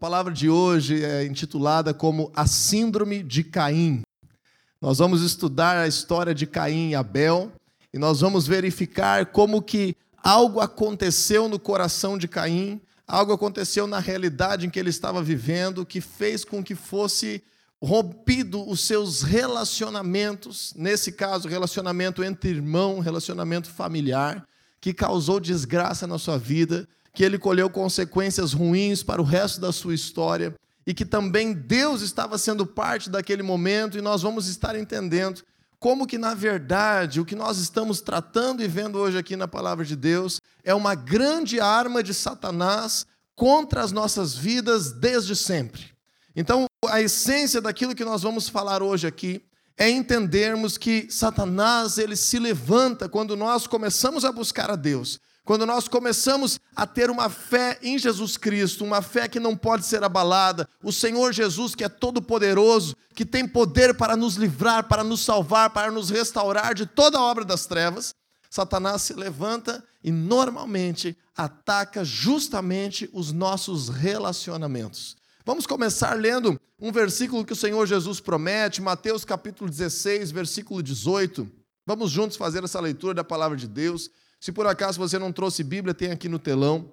A palavra de hoje é intitulada como A Síndrome de Caim. Nós vamos estudar a história de Caim e Abel e nós vamos verificar como que algo aconteceu no coração de Caim, algo aconteceu na realidade em que ele estava vivendo, que fez com que fosse rompido os seus relacionamentos, nesse caso, relacionamento entre irmão, relacionamento familiar, que causou desgraça na sua vida que ele colheu consequências ruins para o resto da sua história e que também Deus estava sendo parte daquele momento e nós vamos estar entendendo como que na verdade o que nós estamos tratando e vendo hoje aqui na palavra de Deus é uma grande arma de Satanás contra as nossas vidas desde sempre. Então, a essência daquilo que nós vamos falar hoje aqui é entendermos que Satanás ele se levanta quando nós começamos a buscar a Deus quando nós começamos a ter uma fé em Jesus Cristo, uma fé que não pode ser abalada, o Senhor Jesus, que é todo-poderoso, que tem poder para nos livrar, para nos salvar, para nos restaurar de toda a obra das trevas, Satanás se levanta e normalmente ataca justamente os nossos relacionamentos. Vamos começar lendo um versículo que o Senhor Jesus promete, Mateus capítulo 16, versículo 18. Vamos juntos fazer essa leitura da palavra de Deus. Se por acaso você não trouxe Bíblia, tem aqui no telão.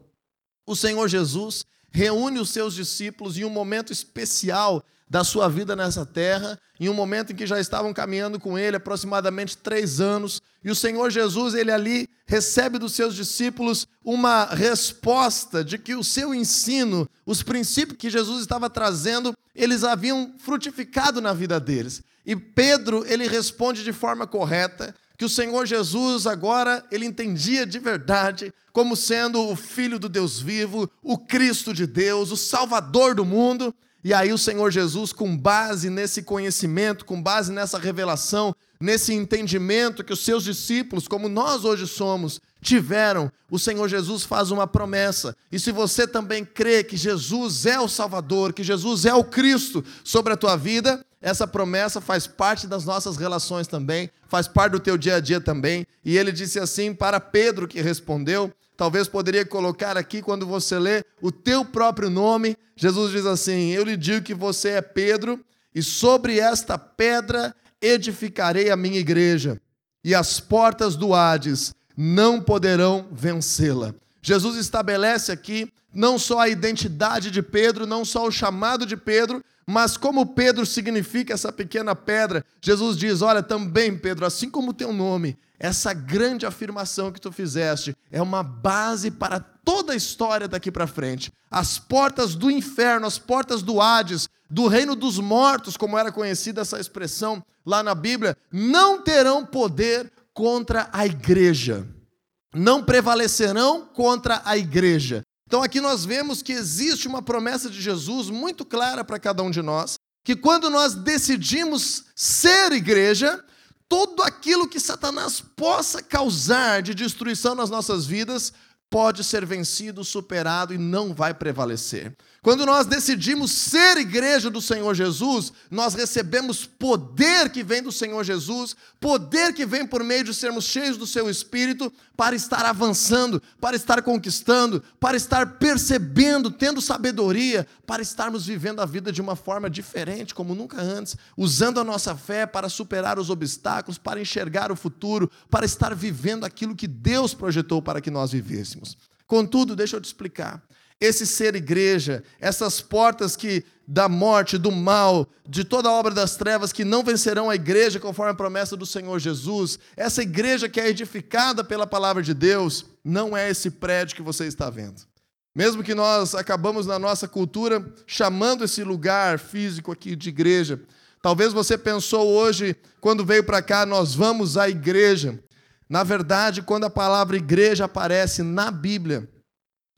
O Senhor Jesus reúne os seus discípulos em um momento especial da sua vida nessa terra, em um momento em que já estavam caminhando com ele aproximadamente três anos, e o Senhor Jesus, ele ali recebe dos seus discípulos uma resposta de que o seu ensino, os princípios que Jesus estava trazendo, eles haviam frutificado na vida deles. E Pedro, ele responde de forma correta, que o Senhor Jesus agora ele entendia de verdade como sendo o filho do Deus vivo, o Cristo de Deus, o Salvador do mundo. E aí o Senhor Jesus, com base nesse conhecimento, com base nessa revelação, nesse entendimento que os seus discípulos, como nós hoje somos, tiveram, o Senhor Jesus faz uma promessa. E se você também crê que Jesus é o Salvador, que Jesus é o Cristo sobre a tua vida, essa promessa faz parte das nossas relações também, faz parte do teu dia a dia também. E ele disse assim para Pedro, que respondeu, talvez poderia colocar aqui quando você lê o teu próprio nome. Jesus diz assim: Eu lhe digo que você é Pedro, e sobre esta pedra edificarei a minha igreja, e as portas do Hades não poderão vencê-la. Jesus estabelece aqui não só a identidade de Pedro, não só o chamado de Pedro, mas como Pedro significa essa pequena pedra, Jesus diz: Olha, também, Pedro, assim como o teu nome, essa grande afirmação que tu fizeste é uma base para toda a história daqui para frente. As portas do inferno, as portas do Hades, do reino dos mortos, como era conhecida essa expressão lá na Bíblia, não terão poder contra a igreja. Não prevalecerão contra a igreja. Então aqui nós vemos que existe uma promessa de Jesus muito clara para cada um de nós, que quando nós decidimos ser igreja, tudo aquilo que Satanás possa causar de destruição nas nossas vidas pode ser vencido, superado e não vai prevalecer. Quando nós decidimos ser igreja do Senhor Jesus, nós recebemos poder que vem do Senhor Jesus, poder que vem por meio de sermos cheios do seu espírito para estar avançando, para estar conquistando, para estar percebendo, tendo sabedoria, para estarmos vivendo a vida de uma forma diferente, como nunca antes, usando a nossa fé para superar os obstáculos, para enxergar o futuro, para estar vivendo aquilo que Deus projetou para que nós vivêssemos. Contudo, deixa eu te explicar esse ser igreja, essas portas que da morte, do mal, de toda a obra das trevas que não vencerão a igreja conforme a promessa do Senhor Jesus, essa igreja que é edificada pela palavra de Deus, não é esse prédio que você está vendo. Mesmo que nós acabamos na nossa cultura chamando esse lugar físico aqui de igreja, talvez você pensou hoje, quando veio para cá, nós vamos à igreja. Na verdade, quando a palavra igreja aparece na Bíblia,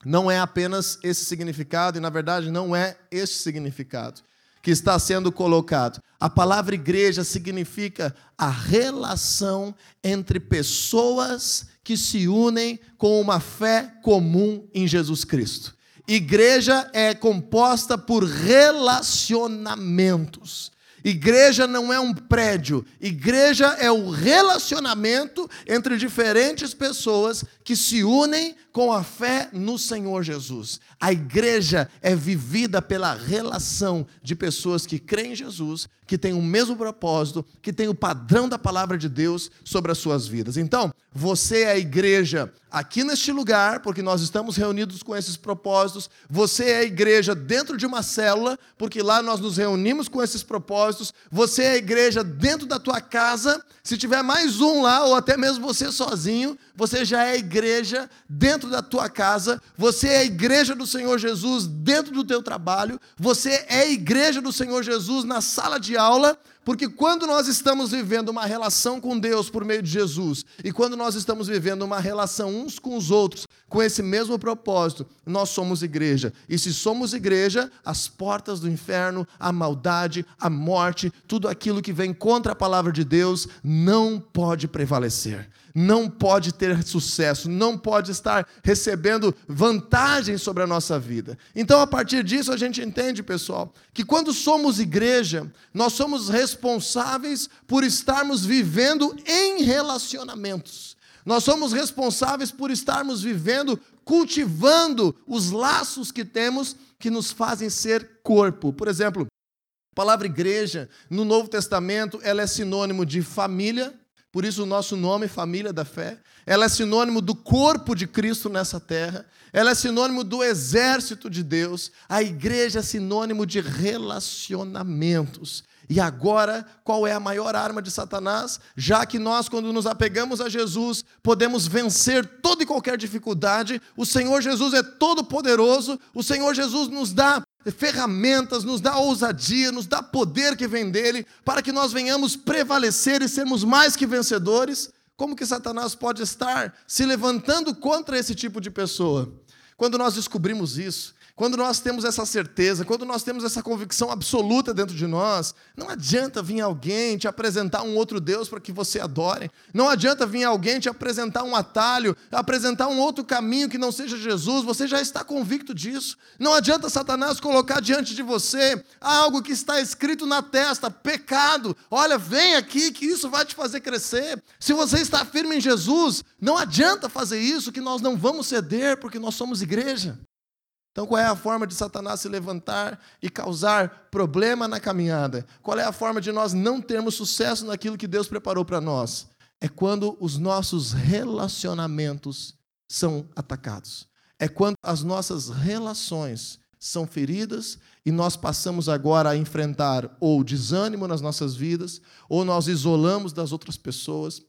não é apenas esse significado, e na verdade não é esse significado que está sendo colocado. A palavra igreja significa a relação entre pessoas que se unem com uma fé comum em Jesus Cristo. Igreja é composta por relacionamentos. Igreja não é um prédio, igreja é o relacionamento entre diferentes pessoas que se unem com a fé no Senhor Jesus. A igreja é vivida pela relação de pessoas que creem em Jesus, que têm o mesmo propósito, que têm o padrão da palavra de Deus sobre as suas vidas. Então, você é a igreja aqui neste lugar, porque nós estamos reunidos com esses propósitos. Você é a igreja dentro de uma célula, porque lá nós nos reunimos com esses propósitos. Você é a igreja dentro da tua casa. Se tiver mais um lá, ou até mesmo você sozinho, você já é igreja dentro da tua casa. Você é a igreja do Senhor Jesus dentro do teu trabalho, você é a igreja do Senhor Jesus na sala de aula, porque quando nós estamos vivendo uma relação com Deus por meio de Jesus, e quando nós estamos vivendo uma relação uns com os outros, com esse mesmo propósito, nós somos igreja. E se somos igreja, as portas do inferno, a maldade, a morte, tudo aquilo que vem contra a palavra de Deus, não pode prevalecer não pode ter sucesso, não pode estar recebendo vantagem sobre a nossa vida. Então, a partir disso, a gente entende, pessoal, que quando somos igreja, nós somos responsáveis por estarmos vivendo em relacionamentos. Nós somos responsáveis por estarmos vivendo, cultivando os laços que temos que nos fazem ser corpo. Por exemplo, a palavra igreja no Novo Testamento, ela é sinônimo de família, por isso, o nosso nome, Família da Fé, ela é sinônimo do corpo de Cristo nessa terra, ela é sinônimo do exército de Deus, a igreja é sinônimo de relacionamentos. E agora, qual é a maior arma de Satanás? Já que nós, quando nos apegamos a Jesus, podemos vencer toda e qualquer dificuldade, o Senhor Jesus é todo poderoso, o Senhor Jesus nos dá ferramentas, nos dá ousadia, nos dá poder que vem dele, para que nós venhamos prevalecer e sermos mais que vencedores. Como que Satanás pode estar se levantando contra esse tipo de pessoa? Quando nós descobrimos isso, quando nós temos essa certeza, quando nós temos essa convicção absoluta dentro de nós, não adianta vir alguém te apresentar um outro Deus para que você adore. Não adianta vir alguém te apresentar um atalho, apresentar um outro caminho que não seja Jesus. Você já está convicto disso. Não adianta Satanás colocar diante de você algo que está escrito na testa, pecado. Olha, vem aqui que isso vai te fazer crescer. Se você está firme em Jesus, não adianta fazer isso que nós não vamos ceder porque nós somos igreja. Então, qual é a forma de Satanás se levantar e causar problema na caminhada? Qual é a forma de nós não termos sucesso naquilo que Deus preparou para nós? É quando os nossos relacionamentos são atacados. É quando as nossas relações são feridas e nós passamos agora a enfrentar ou desânimo nas nossas vidas, ou nós isolamos das outras pessoas,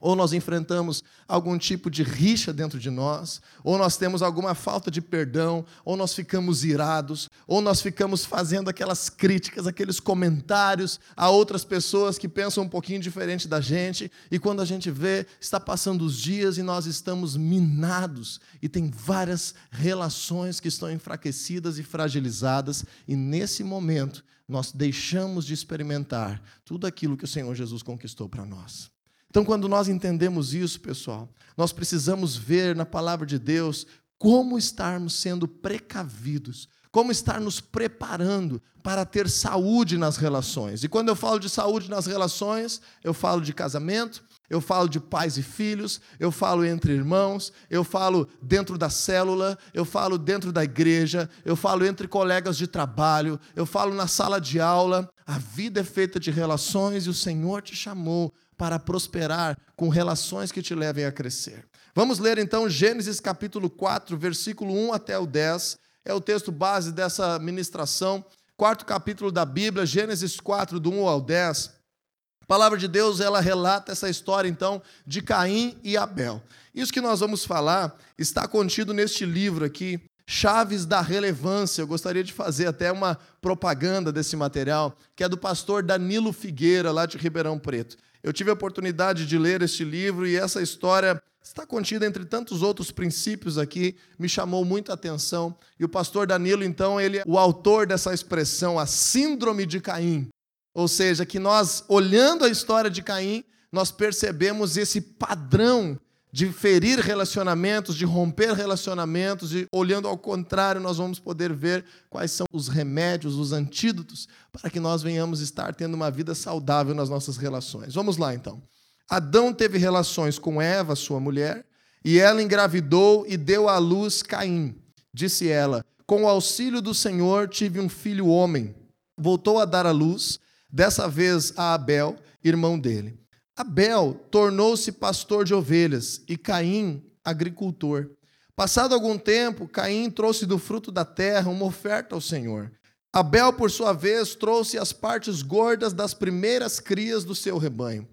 ou nós enfrentamos algum tipo de rixa dentro de nós, ou nós temos alguma falta de perdão, ou nós ficamos irados, ou nós ficamos fazendo aquelas críticas, aqueles comentários a outras pessoas que pensam um pouquinho diferente da gente, e quando a gente vê, está passando os dias e nós estamos minados, e tem várias relações que estão enfraquecidas e fragilizadas, e nesse momento nós deixamos de experimentar tudo aquilo que o Senhor Jesus conquistou para nós. Então, quando nós entendemos isso, pessoal, nós precisamos ver na palavra de Deus como estarmos sendo precavidos, como estar nos preparando para ter saúde nas relações. E quando eu falo de saúde nas relações, eu falo de casamento, eu falo de pais e filhos, eu falo entre irmãos, eu falo dentro da célula, eu falo dentro da igreja, eu falo entre colegas de trabalho, eu falo na sala de aula. A vida é feita de relações e o Senhor te chamou para prosperar com relações que te levem a crescer. Vamos ler então Gênesis capítulo 4, versículo 1 até o 10. É o texto base dessa ministração. Quarto capítulo da Bíblia, Gênesis 4, do 1 ao 10. A palavra de Deus, ela relata essa história então de Caim e Abel. Isso que nós vamos falar está contido neste livro aqui, Chaves da Relevância. Eu gostaria de fazer até uma propaganda desse material, que é do pastor Danilo Figueira, lá de Ribeirão Preto. Eu tive a oportunidade de ler este livro e essa história está contida entre tantos outros princípios aqui, me chamou muita atenção. E o pastor Danilo, então, ele é o autor dessa expressão, a síndrome de Caim. Ou seja, que nós, olhando a história de Caim, nós percebemos esse padrão de ferir relacionamentos, de romper relacionamentos, e olhando ao contrário, nós vamos poder ver quais são os remédios, os antídotos, para que nós venhamos estar tendo uma vida saudável nas nossas relações. Vamos lá então. Adão teve relações com Eva, sua mulher, e ela engravidou e deu à luz Caim. Disse ela: Com o auxílio do Senhor tive um filho homem. Voltou a dar à luz, dessa vez a Abel, irmão dele. Abel tornou-se pastor de ovelhas e Caim, agricultor. Passado algum tempo, Caim trouxe do fruto da terra uma oferta ao Senhor. Abel, por sua vez, trouxe as partes gordas das primeiras crias do seu rebanho.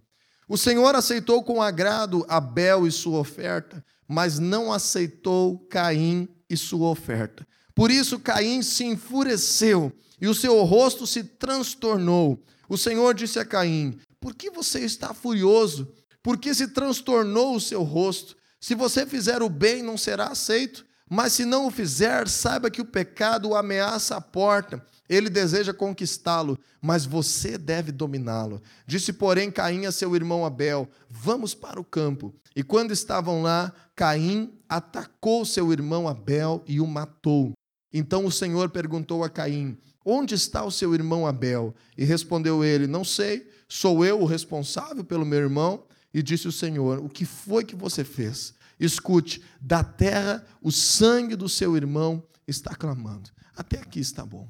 O Senhor aceitou com agrado Abel e sua oferta, mas não aceitou Caim e sua oferta. Por isso Caim se enfureceu e o seu rosto se transtornou. O Senhor disse a Caim: por que você está furioso? Por que se transtornou o seu rosto? Se você fizer o bem, não será aceito. Mas se não o fizer, saiba que o pecado o ameaça à porta. Ele deseja conquistá-lo, mas você deve dominá-lo. Disse, porém, Caim a seu irmão Abel: Vamos para o campo. E quando estavam lá, Caim atacou seu irmão Abel e o matou. Então o Senhor perguntou a Caim: Onde está o seu irmão Abel? E respondeu ele: Não sei, sou eu o responsável pelo meu irmão? E disse o Senhor: O que foi que você fez? Escute, da terra o sangue do seu irmão está clamando. Até aqui está bom.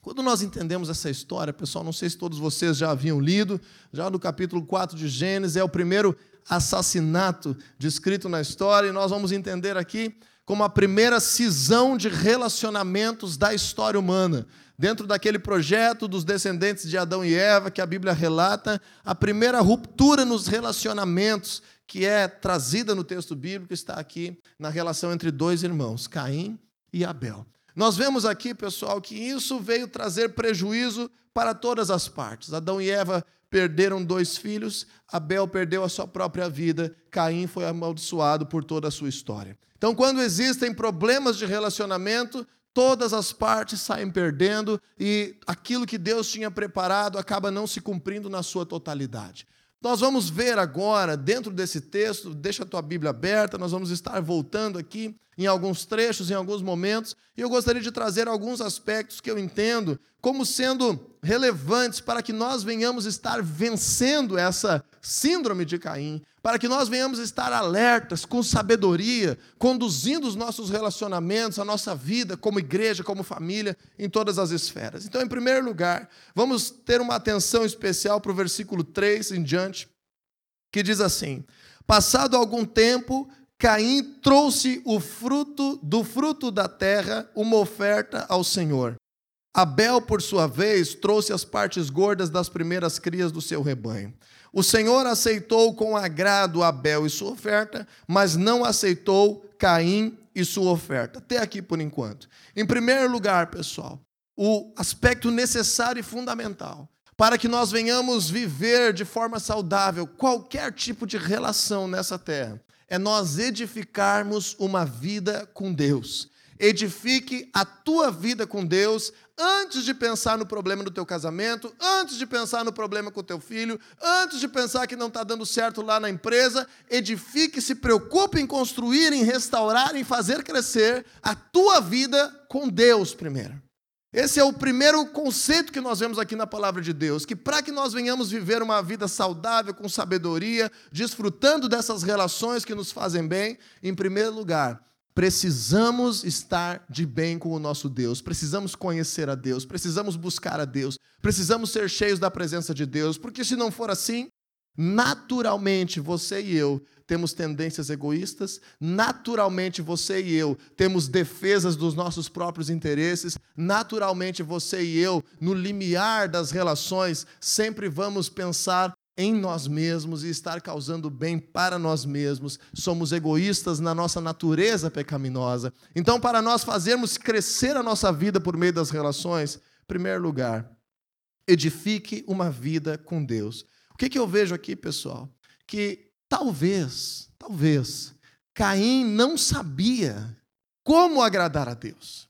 Quando nós entendemos essa história, pessoal, não sei se todos vocês já haviam lido, já no capítulo 4 de Gênesis, é o primeiro assassinato descrito na história, e nós vamos entender aqui como a primeira cisão de relacionamentos da história humana. Dentro daquele projeto dos descendentes de Adão e Eva, que a Bíblia relata, a primeira ruptura nos relacionamentos que é trazida no texto bíblico está aqui na relação entre dois irmãos, Caim e Abel. Nós vemos aqui, pessoal, que isso veio trazer prejuízo para todas as partes. Adão e Eva perderam dois filhos, Abel perdeu a sua própria vida, Caim foi amaldiçoado por toda a sua história. Então, quando existem problemas de relacionamento, todas as partes saem perdendo e aquilo que Deus tinha preparado acaba não se cumprindo na sua totalidade. Nós vamos ver agora, dentro desse texto, deixa a tua Bíblia aberta, nós vamos estar voltando aqui em alguns trechos, em alguns momentos, e eu gostaria de trazer alguns aspectos que eu entendo como sendo relevantes para que nós venhamos estar vencendo essa síndrome de Caim, para que nós venhamos estar alertas, com sabedoria, conduzindo os nossos relacionamentos, a nossa vida como igreja, como família, em todas as esferas. Então, em primeiro lugar, vamos ter uma atenção especial para o versículo 3 em diante, que diz assim: Passado algum tempo, Caim trouxe o fruto do fruto da terra, uma oferta ao Senhor. Abel, por sua vez, trouxe as partes gordas das primeiras crias do seu rebanho. O Senhor aceitou com agrado Abel e sua oferta, mas não aceitou Caim e sua oferta. Até aqui por enquanto. Em primeiro lugar, pessoal, o aspecto necessário e fundamental para que nós venhamos viver de forma saudável qualquer tipo de relação nessa terra é nós edificarmos uma vida com Deus. Edifique a tua vida com Deus antes de pensar no problema do teu casamento, antes de pensar no problema com o teu filho, antes de pensar que não está dando certo lá na empresa, edifique, se preocupe em construir, em restaurar, em fazer crescer a tua vida com Deus primeiro. Esse é o primeiro conceito que nós vemos aqui na palavra de Deus, que para que nós venhamos viver uma vida saudável, com sabedoria, desfrutando dessas relações que nos fazem bem, em primeiro lugar, precisamos estar de bem com o nosso Deus, precisamos conhecer a Deus, precisamos buscar a Deus, precisamos ser cheios da presença de Deus, porque se não for assim, naturalmente você e eu temos tendências egoístas, naturalmente você e eu temos defesas dos nossos próprios interesses, naturalmente você e eu, no limiar das relações, sempre vamos pensar em nós mesmos e estar causando bem para nós mesmos. Somos egoístas na nossa natureza pecaminosa. Então, para nós fazermos crescer a nossa vida por meio das relações, em primeiro lugar, edifique uma vida com Deus. O que, que eu vejo aqui, pessoal? Que Talvez, talvez, Caim não sabia como agradar a Deus.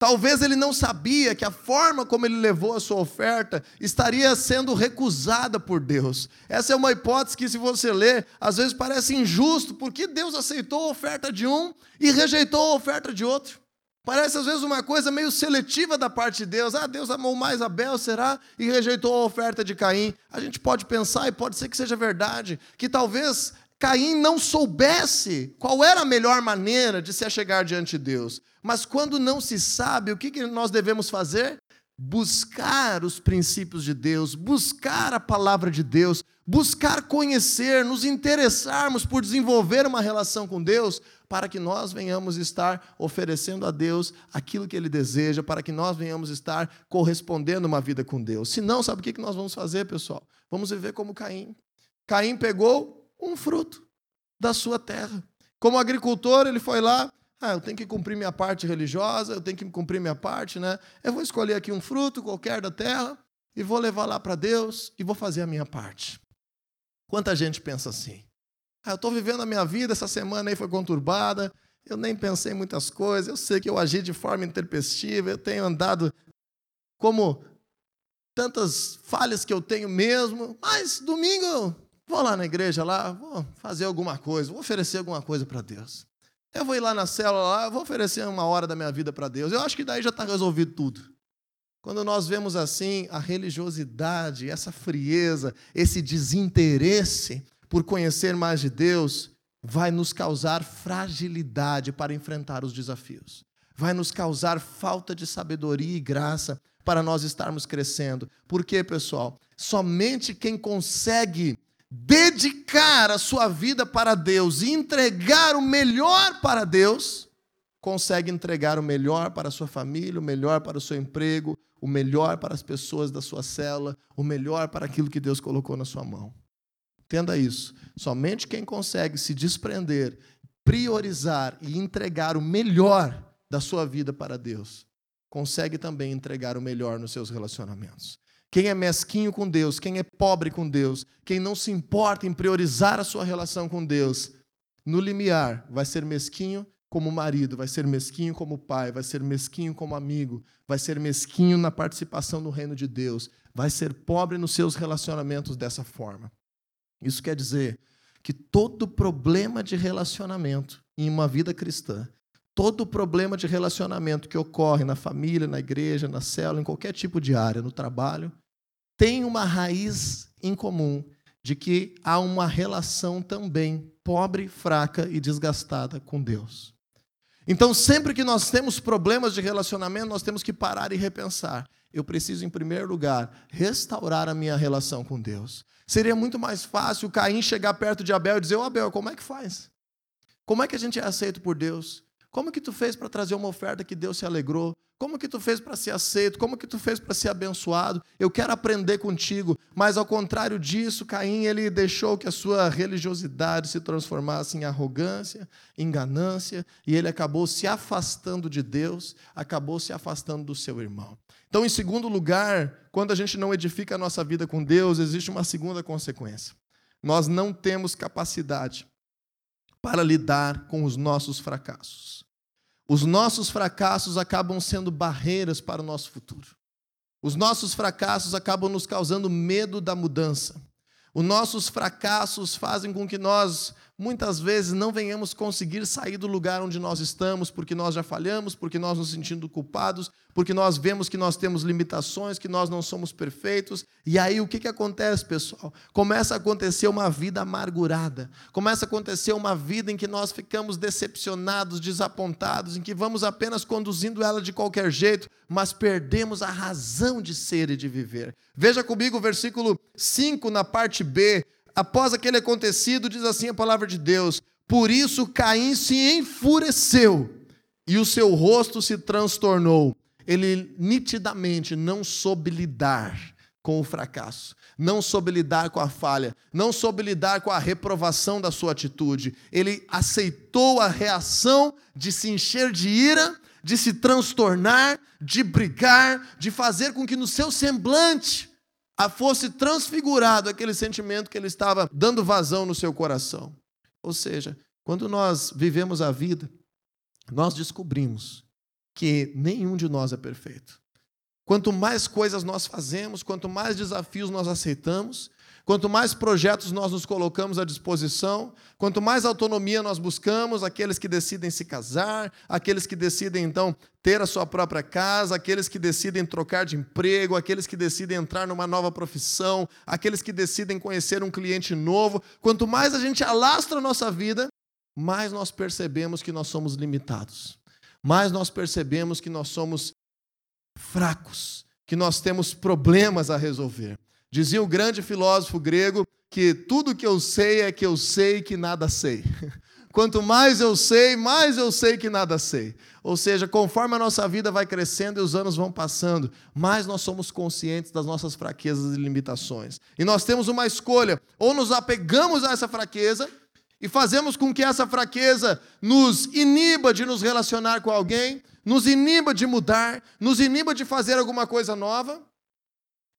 Talvez ele não sabia que a forma como ele levou a sua oferta estaria sendo recusada por Deus. Essa é uma hipótese que, se você ler, às vezes parece injusto, porque Deus aceitou a oferta de um e rejeitou a oferta de outro. Parece às vezes uma coisa meio seletiva da parte de Deus. Ah, Deus amou mais Abel, será? E rejeitou a oferta de Caim. A gente pode pensar, e pode ser que seja verdade, que talvez Caim não soubesse qual era a melhor maneira de se achegar diante de Deus. Mas quando não se sabe, o que nós devemos fazer? Buscar os princípios de Deus, buscar a palavra de Deus, buscar conhecer, nos interessarmos por desenvolver uma relação com Deus, para que nós venhamos estar oferecendo a Deus aquilo que Ele deseja, para que nós venhamos estar correspondendo uma vida com Deus. Se não, sabe o que nós vamos fazer, pessoal? Vamos viver como Caim. Caim pegou um fruto da sua terra. Como agricultor, ele foi lá, ah, eu tenho que cumprir minha parte religiosa, eu tenho que cumprir minha parte, né? Eu vou escolher aqui um fruto qualquer da terra e vou levar lá para Deus e vou fazer a minha parte. Quanta gente pensa assim? Ah, eu estou vivendo a minha vida, essa semana aí foi conturbada, eu nem pensei em muitas coisas, eu sei que eu agi de forma intempestiva, eu tenho andado como tantas falhas que eu tenho mesmo, mas domingo vou lá na igreja lá, vou fazer alguma coisa, vou oferecer alguma coisa para Deus. Eu vou ir lá na célula, lá, vou oferecer uma hora da minha vida para Deus. Eu acho que daí já está resolvido tudo. Quando nós vemos assim a religiosidade, essa frieza, esse desinteresse por conhecer mais de Deus, vai nos causar fragilidade para enfrentar os desafios. Vai nos causar falta de sabedoria e graça para nós estarmos crescendo. Por quê, pessoal? Somente quem consegue dedicar a sua vida para Deus e entregar o melhor para Deus, consegue entregar o melhor para a sua família, o melhor para o seu emprego, o melhor para as pessoas da sua cela, o melhor para aquilo que Deus colocou na sua mão. Entenda isso. Somente quem consegue se desprender, priorizar e entregar o melhor da sua vida para Deus, consegue também entregar o melhor nos seus relacionamentos. Quem é mesquinho com Deus, quem é pobre com Deus, quem não se importa em priorizar a sua relação com Deus, no limiar vai ser mesquinho como marido, vai ser mesquinho como pai, vai ser mesquinho como amigo, vai ser mesquinho na participação no reino de Deus, vai ser pobre nos seus relacionamentos dessa forma. Isso quer dizer que todo problema de relacionamento em uma vida cristã, todo problema de relacionamento que ocorre na família, na igreja, na célula, em qualquer tipo de área, no trabalho, tem uma raiz em comum de que há uma relação também pobre, fraca e desgastada com Deus. Então, sempre que nós temos problemas de relacionamento, nós temos que parar e repensar. Eu preciso, em primeiro lugar, restaurar a minha relação com Deus. Seria muito mais fácil Caim chegar perto de Abel e dizer: Ô Abel, como é que faz? Como é que a gente é aceito por Deus? Como que tu fez para trazer uma oferta que Deus se alegrou? Como que tu fez para ser aceito? Como que tu fez para ser abençoado? Eu quero aprender contigo. Mas ao contrário disso, Caim ele deixou que a sua religiosidade se transformasse em arrogância, em ganância, e ele acabou se afastando de Deus, acabou se afastando do seu irmão. Então, em segundo lugar, quando a gente não edifica a nossa vida com Deus, existe uma segunda consequência. Nós não temos capacidade para lidar com os nossos fracassos. Os nossos fracassos acabam sendo barreiras para o nosso futuro. Os nossos fracassos acabam nos causando medo da mudança. Os nossos fracassos fazem com que nós muitas vezes não venhamos conseguir sair do lugar onde nós estamos, porque nós já falhamos, porque nós nos sentimos culpados, porque nós vemos que nós temos limitações, que nós não somos perfeitos. E aí o que, que acontece, pessoal? Começa a acontecer uma vida amargurada, começa a acontecer uma vida em que nós ficamos decepcionados, desapontados, em que vamos apenas conduzindo ela de qualquer jeito, mas perdemos a razão de ser e de viver. Veja comigo o versículo 5 na parte B após aquele acontecido, diz assim a palavra de Deus: Por isso Caim se enfureceu e o seu rosto se transtornou. Ele nitidamente não soube lidar com o fracasso, não soube lidar com a falha, não soube lidar com a reprovação da sua atitude. Ele aceitou a reação de se encher de ira, de se transtornar, de brigar, de fazer com que no seu semblante fosse transfigurado aquele sentimento que ele estava dando vazão no seu coração. Ou seja, quando nós vivemos a vida, nós descobrimos que nenhum de nós é perfeito. Quanto mais coisas nós fazemos, quanto mais desafios nós aceitamos, quanto mais projetos nós nos colocamos à disposição, quanto mais autonomia nós buscamos, aqueles que decidem se casar, aqueles que decidem então ter a sua própria casa, aqueles que decidem trocar de emprego, aqueles que decidem entrar numa nova profissão, aqueles que decidem conhecer um cliente novo, quanto mais a gente alastra a nossa vida, mais nós percebemos que nós somos limitados. Mais nós percebemos que nós somos fracos, que nós temos problemas a resolver. Dizia o grande filósofo grego que tudo que eu sei é que eu sei que nada sei. Quanto mais eu sei, mais eu sei que nada sei. Ou seja, conforme a nossa vida vai crescendo e os anos vão passando, mais nós somos conscientes das nossas fraquezas e limitações. E nós temos uma escolha: ou nos apegamos a essa fraqueza e fazemos com que essa fraqueza nos iniba de nos relacionar com alguém, nos iniba de mudar, nos iniba de fazer alguma coisa nova,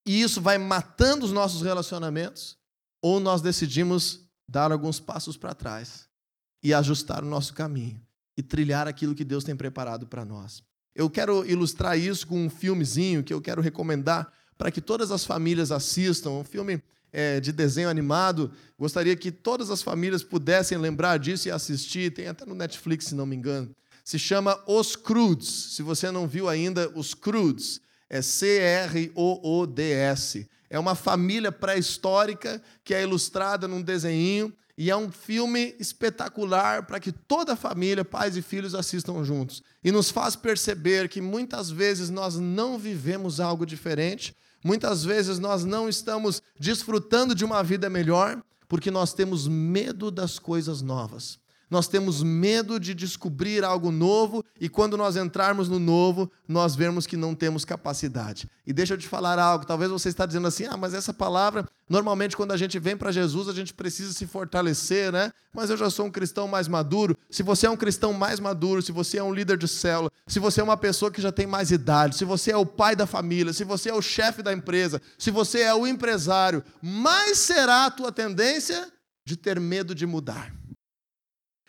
e isso vai matando os nossos relacionamentos, ou nós decidimos dar alguns passos para trás e ajustar o nosso caminho e trilhar aquilo que Deus tem preparado para nós. Eu quero ilustrar isso com um filmezinho que eu quero recomendar para que todas as famílias assistam, um filme é, de desenho animado. Gostaria que todas as famílias pudessem lembrar disso e assistir. Tem até no Netflix, se não me engano. Se chama Os Crudes. Se você não viu ainda, Os Crudes. É C-R-O-O-D-S. É uma família pré-histórica que é ilustrada num desenho e é um filme espetacular para que toda a família, pais e filhos, assistam juntos. E nos faz perceber que muitas vezes nós não vivemos algo diferente, Muitas vezes nós não estamos desfrutando de uma vida melhor porque nós temos medo das coisas novas nós temos medo de descobrir algo novo e quando nós entrarmos no novo, nós vemos que não temos capacidade. E deixa eu te falar algo, talvez você está dizendo assim: "Ah, mas essa palavra, normalmente quando a gente vem para Jesus, a gente precisa se fortalecer, né? Mas eu já sou um cristão mais maduro". Se você é um cristão mais maduro, se você é um líder de célula, se você é uma pessoa que já tem mais idade, se você é o pai da família, se você é o chefe da empresa, se você é o empresário, mais será a tua tendência de ter medo de mudar.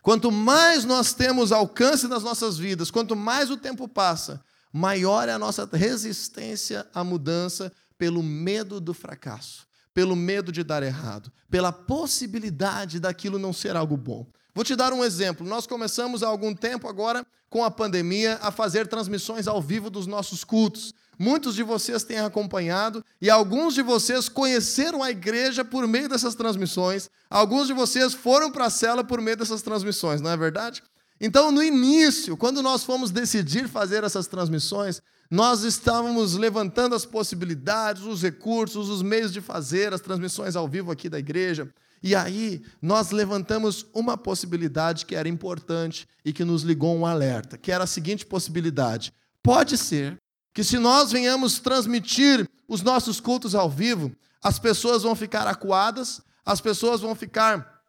Quanto mais nós temos alcance nas nossas vidas, quanto mais o tempo passa, maior é a nossa resistência à mudança pelo medo do fracasso, pelo medo de dar errado, pela possibilidade daquilo não ser algo bom. Vou te dar um exemplo. Nós começamos há algum tempo agora, com a pandemia, a fazer transmissões ao vivo dos nossos cultos. Muitos de vocês têm acompanhado e alguns de vocês conheceram a igreja por meio dessas transmissões. Alguns de vocês foram para a cela por meio dessas transmissões, não é verdade? Então, no início, quando nós fomos decidir fazer essas transmissões, nós estávamos levantando as possibilidades, os recursos, os meios de fazer as transmissões ao vivo aqui da igreja. E aí, nós levantamos uma possibilidade que era importante e que nos ligou um alerta, que era a seguinte possibilidade: pode ser que se nós venhamos transmitir os nossos cultos ao vivo, as pessoas vão ficar acuadas, as pessoas vão ficar,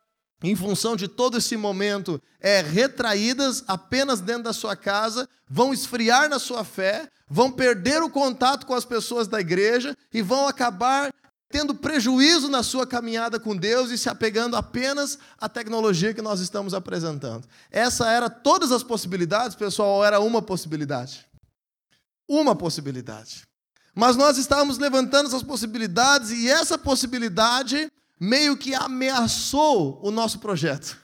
em função de todo esse momento, é, retraídas apenas dentro da sua casa, vão esfriar na sua fé, vão perder o contato com as pessoas da igreja e vão acabar tendo prejuízo na sua caminhada com Deus e se apegando apenas à tecnologia que nós estamos apresentando. Essa era todas as possibilidades, pessoal, ou era uma possibilidade? Uma possibilidade. Mas nós estávamos levantando essas possibilidades e essa possibilidade meio que ameaçou o nosso projeto.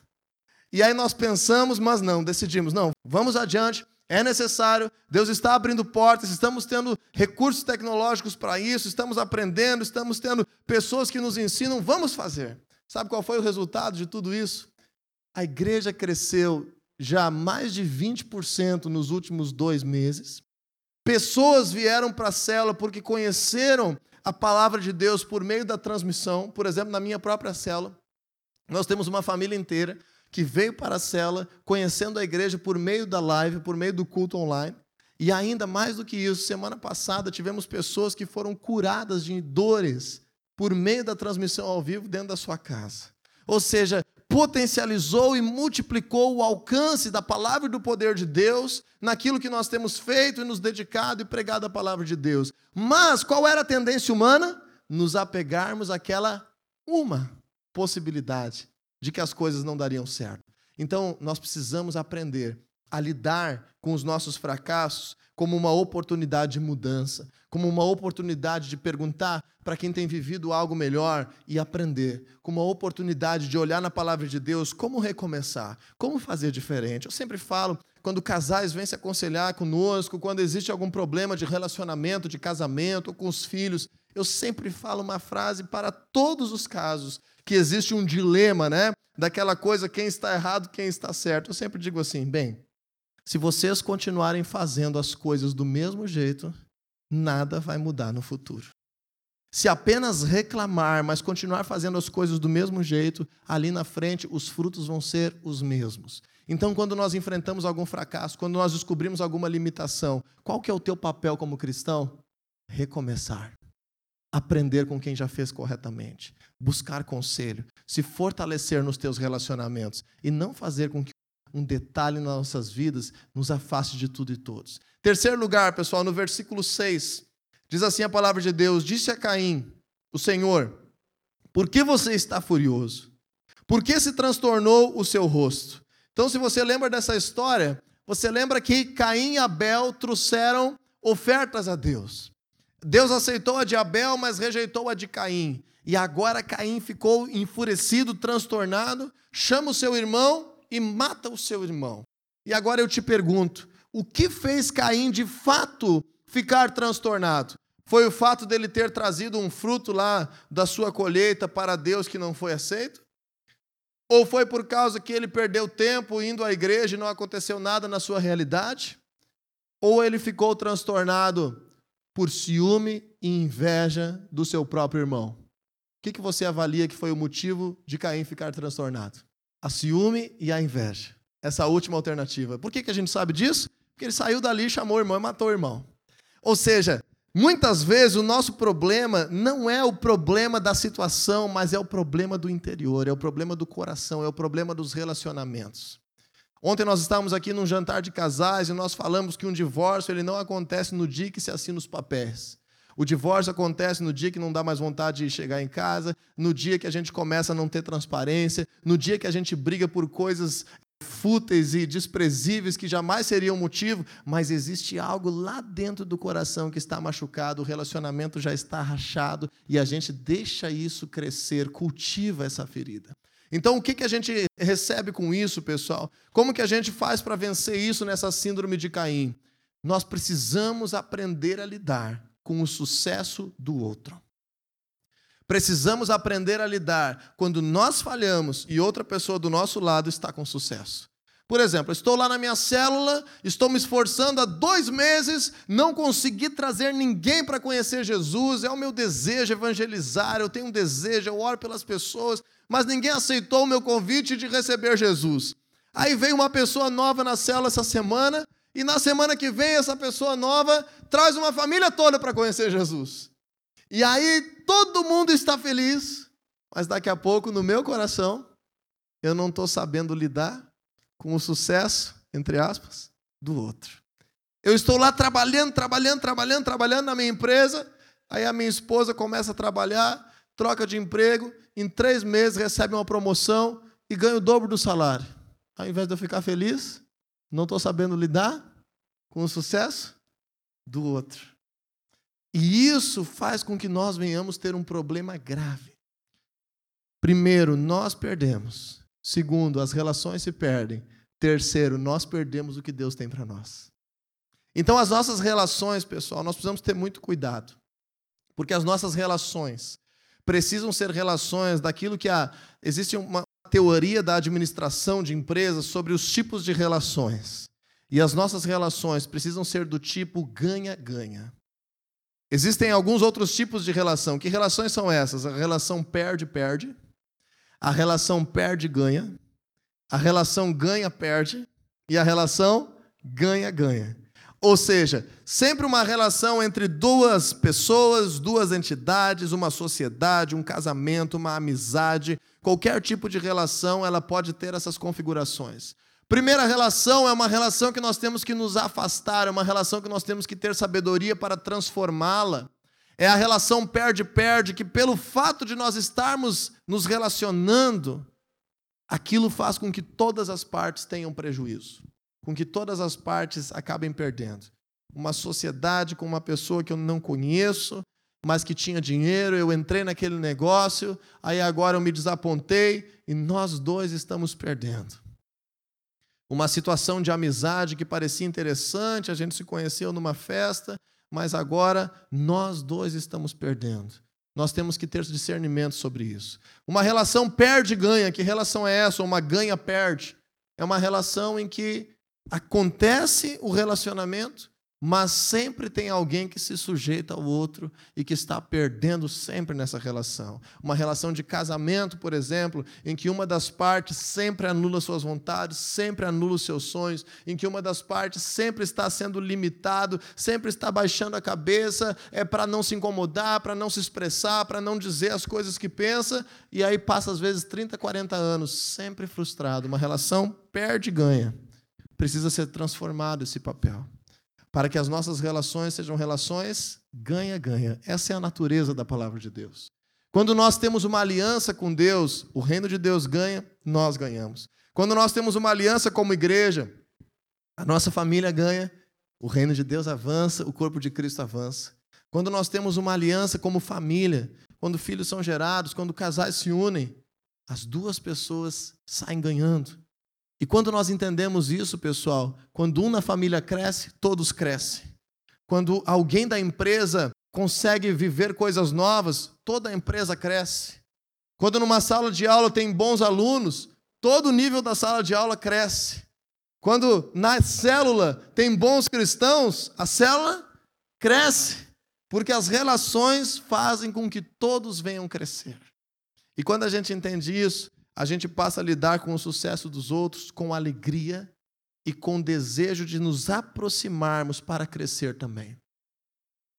E aí nós pensamos, mas não, decidimos, não, vamos adiante, é necessário, Deus está abrindo portas, estamos tendo recursos tecnológicos para isso, estamos aprendendo, estamos tendo pessoas que nos ensinam, vamos fazer. Sabe qual foi o resultado de tudo isso? A igreja cresceu já mais de 20% nos últimos dois meses. Pessoas vieram para a célula porque conheceram a palavra de Deus por meio da transmissão. Por exemplo, na minha própria célula, nós temos uma família inteira que veio para a célula conhecendo a igreja por meio da live, por meio do culto online. E ainda mais do que isso, semana passada tivemos pessoas que foram curadas de dores por meio da transmissão ao vivo dentro da sua casa. Ou seja, potencializou e multiplicou o alcance da palavra e do poder de Deus naquilo que nós temos feito e nos dedicado e pregado a palavra de Deus. Mas qual era a tendência humana? Nos apegarmos àquela uma possibilidade de que as coisas não dariam certo. Então, nós precisamos aprender a lidar com os nossos fracassos como uma oportunidade de mudança, como uma oportunidade de perguntar para quem tem vivido algo melhor e aprender, como uma oportunidade de olhar na palavra de Deus como recomeçar, como fazer diferente. Eu sempre falo, quando casais vêm se aconselhar conosco, quando existe algum problema de relacionamento, de casamento, ou com os filhos, eu sempre falo uma frase para todos os casos que existe um dilema, né? Daquela coisa, quem está errado, quem está certo. Eu sempre digo assim, bem, se vocês continuarem fazendo as coisas do mesmo jeito, nada vai mudar no futuro. Se apenas reclamar, mas continuar fazendo as coisas do mesmo jeito, ali na frente os frutos vão ser os mesmos. Então, quando nós enfrentamos algum fracasso, quando nós descobrimos alguma limitação, qual que é o teu papel como cristão? Recomeçar. Aprender com quem já fez corretamente, buscar conselho, se fortalecer nos teus relacionamentos e não fazer com que um detalhe nas nossas vidas nos afaste de tudo e todos. Terceiro lugar, pessoal, no versículo 6, diz assim a palavra de Deus: Disse a Caim, o Senhor, por que você está furioso? Por que se transtornou o seu rosto? Então, se você lembra dessa história, você lembra que Caim e Abel trouxeram ofertas a Deus. Deus aceitou a de Abel, mas rejeitou a de Caim. E agora Caim ficou enfurecido, transtornado, chama o seu irmão e mata o seu irmão. E agora eu te pergunto: o que fez Caim de fato ficar transtornado? Foi o fato dele ter trazido um fruto lá da sua colheita para Deus que não foi aceito? Ou foi por causa que ele perdeu tempo indo à igreja e não aconteceu nada na sua realidade? Ou ele ficou transtornado por ciúme e inveja do seu próprio irmão? O que, você avalia que foi o motivo de Caim ficar transtornado? A ciúme e a inveja. Essa última alternativa. Por que, que a gente sabe disso? Porque ele saiu dali, chamou o irmão e matou o irmão. Ou seja, muitas vezes o nosso problema não é o problema da situação, mas é o problema do interior, é o problema do coração, é o problema dos relacionamentos. Ontem nós estávamos aqui num jantar de casais e nós falamos que um divórcio ele não acontece no dia que se assina os papéis. O divórcio acontece no dia que não dá mais vontade de chegar em casa, no dia que a gente começa a não ter transparência, no dia que a gente briga por coisas fúteis e desprezíveis que jamais seriam motivo, mas existe algo lá dentro do coração que está machucado, o relacionamento já está rachado e a gente deixa isso crescer, cultiva essa ferida. Então, o que, que a gente recebe com isso, pessoal? Como que a gente faz para vencer isso nessa síndrome de Caim? Nós precisamos aprender a lidar com o sucesso do outro. Precisamos aprender a lidar quando nós falhamos e outra pessoa do nosso lado está com sucesso. Por exemplo, estou lá na minha célula, estou me esforçando há dois meses, não consegui trazer ninguém para conhecer Jesus, é o meu desejo evangelizar, eu tenho um desejo, eu oro pelas pessoas, mas ninguém aceitou o meu convite de receber Jesus. Aí veio uma pessoa nova na célula essa semana, e na semana que vem essa pessoa nova traz uma família toda para conhecer Jesus. E aí todo mundo está feliz, mas daqui a pouco no meu coração eu não estou sabendo lidar com o sucesso, entre aspas, do outro. Eu estou lá trabalhando, trabalhando, trabalhando, trabalhando na minha empresa, aí a minha esposa começa a trabalhar, troca de emprego, em três meses recebe uma promoção e ganha o dobro do salário. Ao invés de eu ficar feliz, não estou sabendo lidar com o sucesso do outro. E isso faz com que nós venhamos ter um problema grave. Primeiro, nós perdemos. Segundo, as relações se perdem. Terceiro, nós perdemos o que Deus tem para nós. Então, as nossas relações, pessoal, nós precisamos ter muito cuidado. Porque as nossas relações precisam ser relações daquilo que a, existe uma, teoria da administração de empresas sobre os tipos de relações. E as nossas relações precisam ser do tipo ganha-ganha. Existem alguns outros tipos de relação. Que relações são essas? A relação perde-perde, a relação perde-ganha, a relação ganha-perde e a relação ganha-ganha. Ou seja, sempre uma relação entre duas pessoas, duas entidades, uma sociedade, um casamento, uma amizade, qualquer tipo de relação, ela pode ter essas configurações. Primeira relação é uma relação que nós temos que nos afastar, é uma relação que nós temos que ter sabedoria para transformá-la. É a relação perde-perde, que pelo fato de nós estarmos nos relacionando, aquilo faz com que todas as partes tenham prejuízo. com que todas as partes acabem perdendo. Uma sociedade com uma pessoa que eu não conheço, mas que tinha dinheiro, eu entrei naquele negócio, aí agora eu me desapontei e nós dois estamos perdendo. Uma situação de amizade que parecia interessante, a gente se conheceu numa festa, mas agora nós dois estamos perdendo. Nós temos que ter discernimento sobre isso. Uma relação perde-ganha, que relação é essa? Uma ganha-perde. É uma relação em que acontece o relacionamento, mas sempre tem alguém que se sujeita ao outro e que está perdendo sempre nessa relação. Uma relação de casamento, por exemplo, em que uma das partes sempre anula suas vontades, sempre anula os seus sonhos, em que uma das partes sempre está sendo limitado, sempre está baixando a cabeça, é para não se incomodar, para não se expressar, para não dizer as coisas que pensa, e aí passa às vezes 30, 40 anos sempre frustrado. Uma relação perde e ganha. Precisa ser transformado esse papel para que as nossas relações sejam relações ganha-ganha. Essa é a natureza da palavra de Deus. Quando nós temos uma aliança com Deus, o reino de Deus ganha, nós ganhamos. Quando nós temos uma aliança como igreja, a nossa família ganha, o reino de Deus avança, o corpo de Cristo avança. Quando nós temos uma aliança como família, quando filhos são gerados, quando casais se unem, as duas pessoas saem ganhando. E quando nós entendemos isso, pessoal, quando um na família cresce, todos crescem. Quando alguém da empresa consegue viver coisas novas, toda a empresa cresce. Quando numa sala de aula tem bons alunos, todo o nível da sala de aula cresce. Quando na célula tem bons cristãos, a célula cresce, porque as relações fazem com que todos venham crescer. E quando a gente entende isso, a gente passa a lidar com o sucesso dos outros com alegria e com desejo de nos aproximarmos para crescer também.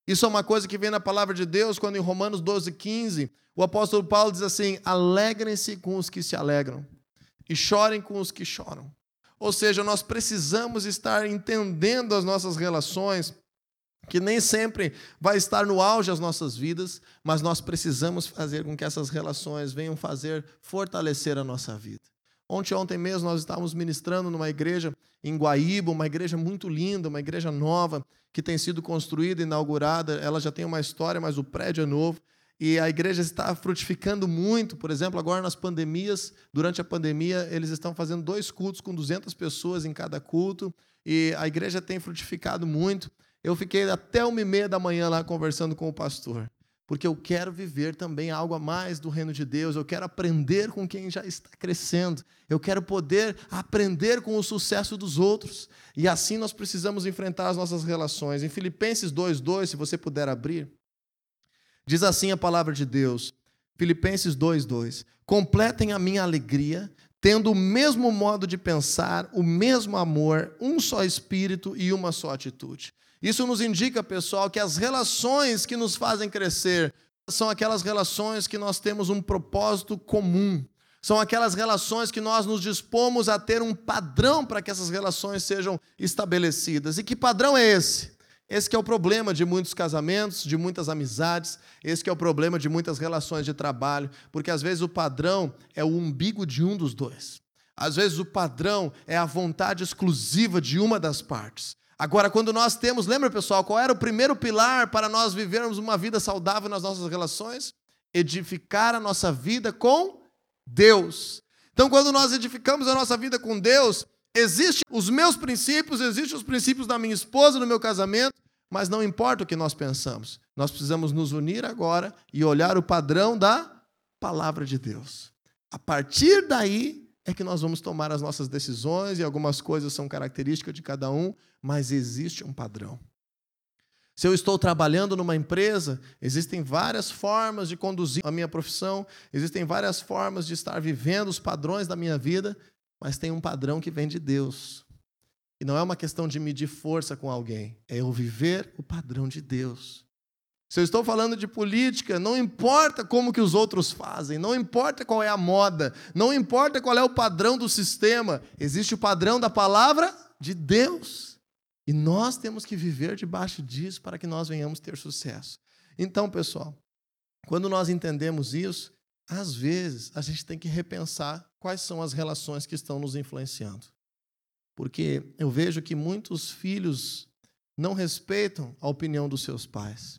Isso é uma coisa que vem na palavra de Deus, quando em Romanos 12, 15, o apóstolo Paulo diz assim: alegrem-se com os que se alegram e chorem com os que choram. Ou seja, nós precisamos estar entendendo as nossas relações que nem sempre vai estar no auge as nossas vidas, mas nós precisamos fazer com que essas relações venham fazer fortalecer a nossa vida. Ontem, ontem mesmo, nós estávamos ministrando numa igreja em Guaíba, uma igreja muito linda, uma igreja nova, que tem sido construída, inaugurada. Ela já tem uma história, mas o prédio é novo. E a igreja está frutificando muito. Por exemplo, agora nas pandemias, durante a pandemia, eles estão fazendo dois cultos com 200 pessoas em cada culto. E a igreja tem frutificado muito. Eu fiquei até uma e meia da manhã lá conversando com o pastor, porque eu quero viver também algo a mais do reino de Deus, eu quero aprender com quem já está crescendo, eu quero poder aprender com o sucesso dos outros, e assim nós precisamos enfrentar as nossas relações. Em Filipenses 2,2, se você puder abrir, diz assim a palavra de Deus, Filipenses 2,2: Completem a minha alegria, tendo o mesmo modo de pensar, o mesmo amor, um só espírito e uma só atitude. Isso nos indica, pessoal, que as relações que nos fazem crescer são aquelas relações que nós temos um propósito comum. São aquelas relações que nós nos dispomos a ter um padrão para que essas relações sejam estabelecidas. E que padrão é esse? Esse é o problema de muitos casamentos, de muitas amizades, esse é o problema de muitas relações de trabalho, porque às vezes o padrão é o umbigo de um dos dois. Às vezes o padrão é a vontade exclusiva de uma das partes. Agora, quando nós temos, lembra pessoal, qual era o primeiro pilar para nós vivermos uma vida saudável nas nossas relações? Edificar a nossa vida com Deus. Então, quando nós edificamos a nossa vida com Deus, existem os meus princípios, existem os princípios da minha esposa no meu casamento, mas não importa o que nós pensamos, nós precisamos nos unir agora e olhar o padrão da palavra de Deus. A partir daí, é que nós vamos tomar as nossas decisões e algumas coisas são características de cada um, mas existe um padrão. Se eu estou trabalhando numa empresa, existem várias formas de conduzir a minha profissão, existem várias formas de estar vivendo os padrões da minha vida, mas tem um padrão que vem de Deus. E não é uma questão de medir força com alguém, é eu viver o padrão de Deus. Se eu estou falando de política, não importa como que os outros fazem, não importa qual é a moda, não importa qual é o padrão do sistema, existe o padrão da palavra de Deus. E nós temos que viver debaixo disso para que nós venhamos ter sucesso. Então, pessoal, quando nós entendemos isso, às vezes a gente tem que repensar quais são as relações que estão nos influenciando. porque eu vejo que muitos filhos não respeitam a opinião dos seus pais,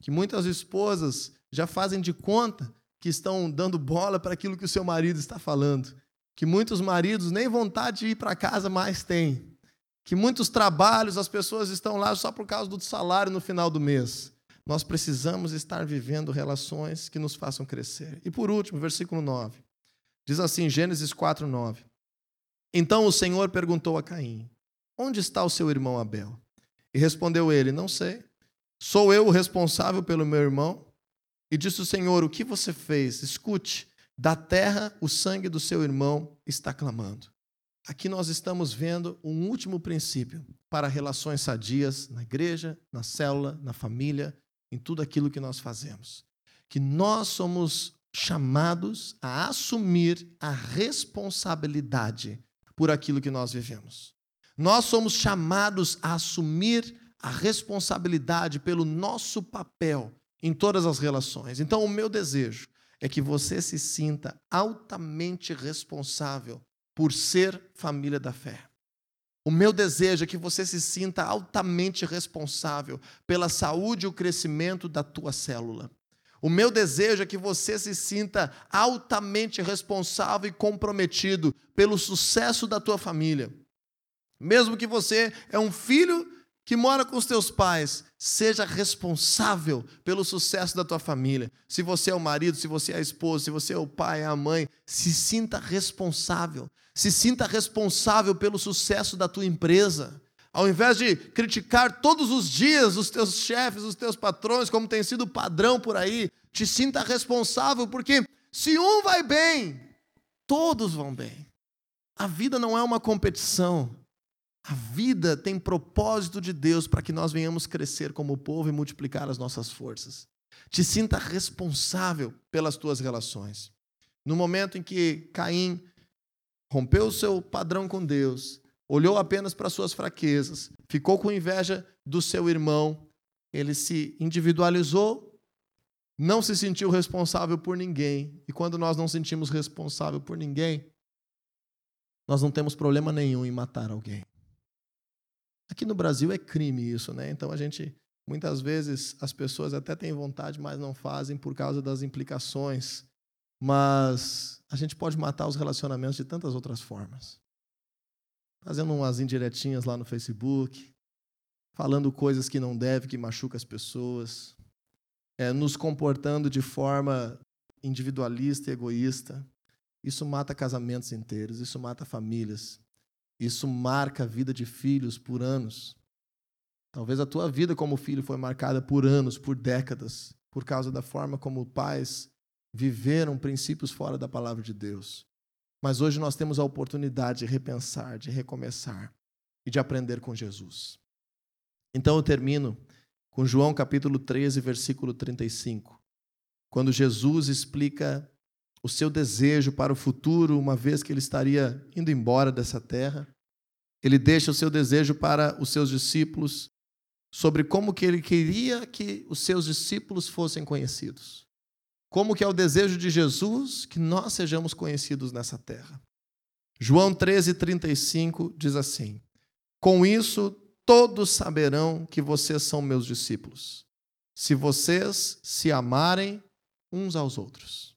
que muitas esposas já fazem de conta que estão dando bola para aquilo que o seu marido está falando, que muitos maridos nem vontade de ir para casa mais têm, que muitos trabalhos as pessoas estão lá só por causa do salário no final do mês. Nós precisamos estar vivendo relações que nos façam crescer. E por último, versículo 9. Diz assim, Gênesis 4, 9. Então o Senhor perguntou a Caim: Onde está o seu irmão Abel? E respondeu ele: Não sei. Sou eu o responsável pelo meu irmão? E disse o Senhor: O que você fez? Escute, da terra o sangue do seu irmão está clamando. Aqui nós estamos vendo um último princípio para relações sadias na igreja, na célula, na família, em tudo aquilo que nós fazemos. Que nós somos chamados a assumir a responsabilidade por aquilo que nós vivemos. Nós somos chamados a assumir a responsabilidade pelo nosso papel em todas as relações. Então, o meu desejo é que você se sinta altamente responsável por ser família da fé. O meu desejo é que você se sinta altamente responsável pela saúde e o crescimento da tua célula. O meu desejo é que você se sinta altamente responsável e comprometido pelo sucesso da tua família. Mesmo que você é um filho que mora com os teus pais, seja responsável pelo sucesso da tua família. Se você é o marido, se você é a esposa, se você é o pai, a mãe, se sinta responsável. Se sinta responsável pelo sucesso da tua empresa. Ao invés de criticar todos os dias os teus chefes, os teus patrões, como tem sido padrão por aí, te sinta responsável, porque se um vai bem, todos vão bem. A vida não é uma competição. A vida tem propósito de Deus para que nós venhamos crescer como povo e multiplicar as nossas forças. Te sinta responsável pelas tuas relações. No momento em que Caim rompeu o seu padrão com Deus, olhou apenas para suas fraquezas, ficou com inveja do seu irmão, ele se individualizou, não se sentiu responsável por ninguém. E quando nós não sentimos responsável por ninguém, nós não temos problema nenhum em matar alguém. Aqui no Brasil é crime isso, né? Então a gente muitas vezes as pessoas até têm vontade, mas não fazem por causa das implicações mas a gente pode matar os relacionamentos de tantas outras formas. Fazendo umas indiretinhas lá no Facebook, falando coisas que não deve, que machuca as pessoas, é, nos comportando de forma individualista e egoísta. Isso mata casamentos inteiros, isso mata famílias, isso marca a vida de filhos por anos. Talvez a tua vida como filho foi marcada por anos, por décadas, por causa da forma como pais viveram princípios fora da palavra de Deus. Mas hoje nós temos a oportunidade de repensar, de recomeçar e de aprender com Jesus. Então eu termino com João capítulo 13, versículo 35, quando Jesus explica o seu desejo para o futuro, uma vez que ele estaria indo embora dessa terra. Ele deixa o seu desejo para os seus discípulos sobre como que ele queria que os seus discípulos fossem conhecidos. Como que é o desejo de Jesus que nós sejamos conhecidos nessa terra. João 13:35 diz assim: Com isso todos saberão que vocês são meus discípulos, se vocês se amarem uns aos outros.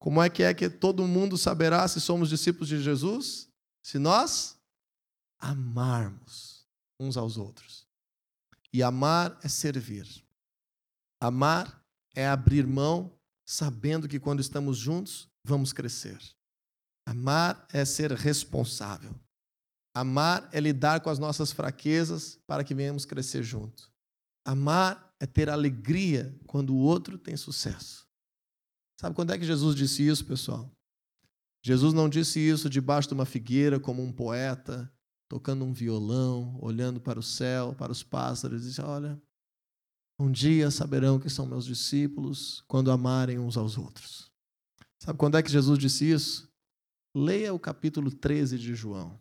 Como é que é que todo mundo saberá se somos discípulos de Jesus? Se nós amarmos uns aos outros. E amar é servir. Amar é abrir mão sabendo que quando estamos juntos, vamos crescer. Amar é ser responsável. Amar é lidar com as nossas fraquezas para que venhamos crescer junto. Amar é ter alegria quando o outro tem sucesso. Sabe quando é que Jesus disse isso, pessoal? Jesus não disse isso debaixo de uma figueira como um poeta, tocando um violão, olhando para o céu, para os pássaros, e disse: Olha, um dia saberão que são meus discípulos quando amarem uns aos outros. Sabe quando é que Jesus disse isso? Leia o capítulo 13 de João.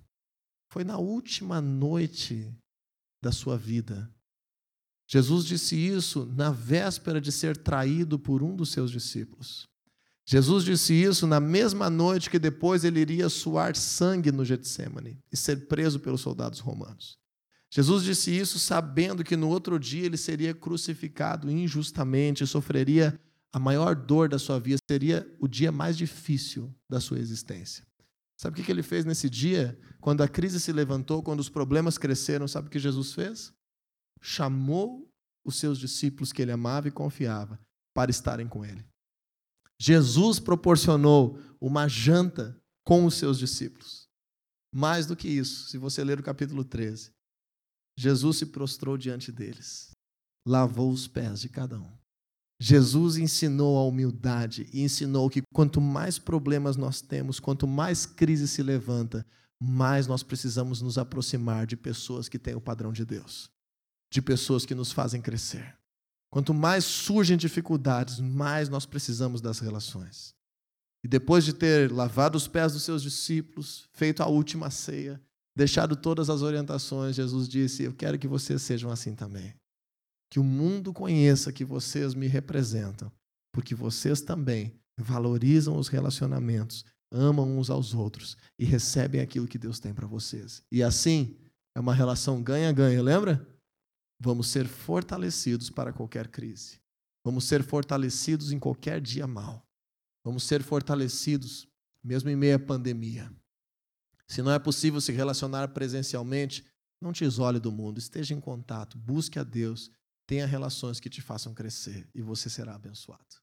Foi na última noite da sua vida. Jesus disse isso na véspera de ser traído por um dos seus discípulos. Jesus disse isso na mesma noite que depois ele iria suar sangue no Getsemane e ser preso pelos soldados romanos. Jesus disse isso sabendo que no outro dia ele seria crucificado injustamente sofreria a maior dor da sua vida, seria o dia mais difícil da sua existência. Sabe o que ele fez nesse dia? Quando a crise se levantou, quando os problemas cresceram, sabe o que Jesus fez? Chamou os seus discípulos que ele amava e confiava para estarem com ele. Jesus proporcionou uma janta com os seus discípulos. Mais do que isso, se você ler o capítulo 13, Jesus se prostrou diante deles, lavou os pés de cada um. Jesus ensinou a humildade e ensinou que quanto mais problemas nós temos, quanto mais crise se levanta, mais nós precisamos nos aproximar de pessoas que têm o padrão de Deus, de pessoas que nos fazem crescer. Quanto mais surgem dificuldades, mais nós precisamos das relações. E depois de ter lavado os pés dos seus discípulos, feito a última ceia, deixado todas as orientações, Jesus disse: Eu quero que vocês sejam assim também. Que o mundo conheça que vocês me representam, porque vocês também valorizam os relacionamentos, amam uns aos outros e recebem aquilo que Deus tem para vocês. E assim, é uma relação ganha-ganha, lembra? Vamos ser fortalecidos para qualquer crise. Vamos ser fortalecidos em qualquer dia mal. Vamos ser fortalecidos mesmo em meio à pandemia. Se não é possível se relacionar presencialmente, não te isole do mundo, esteja em contato, busque a Deus, tenha relações que te façam crescer e você será abençoado.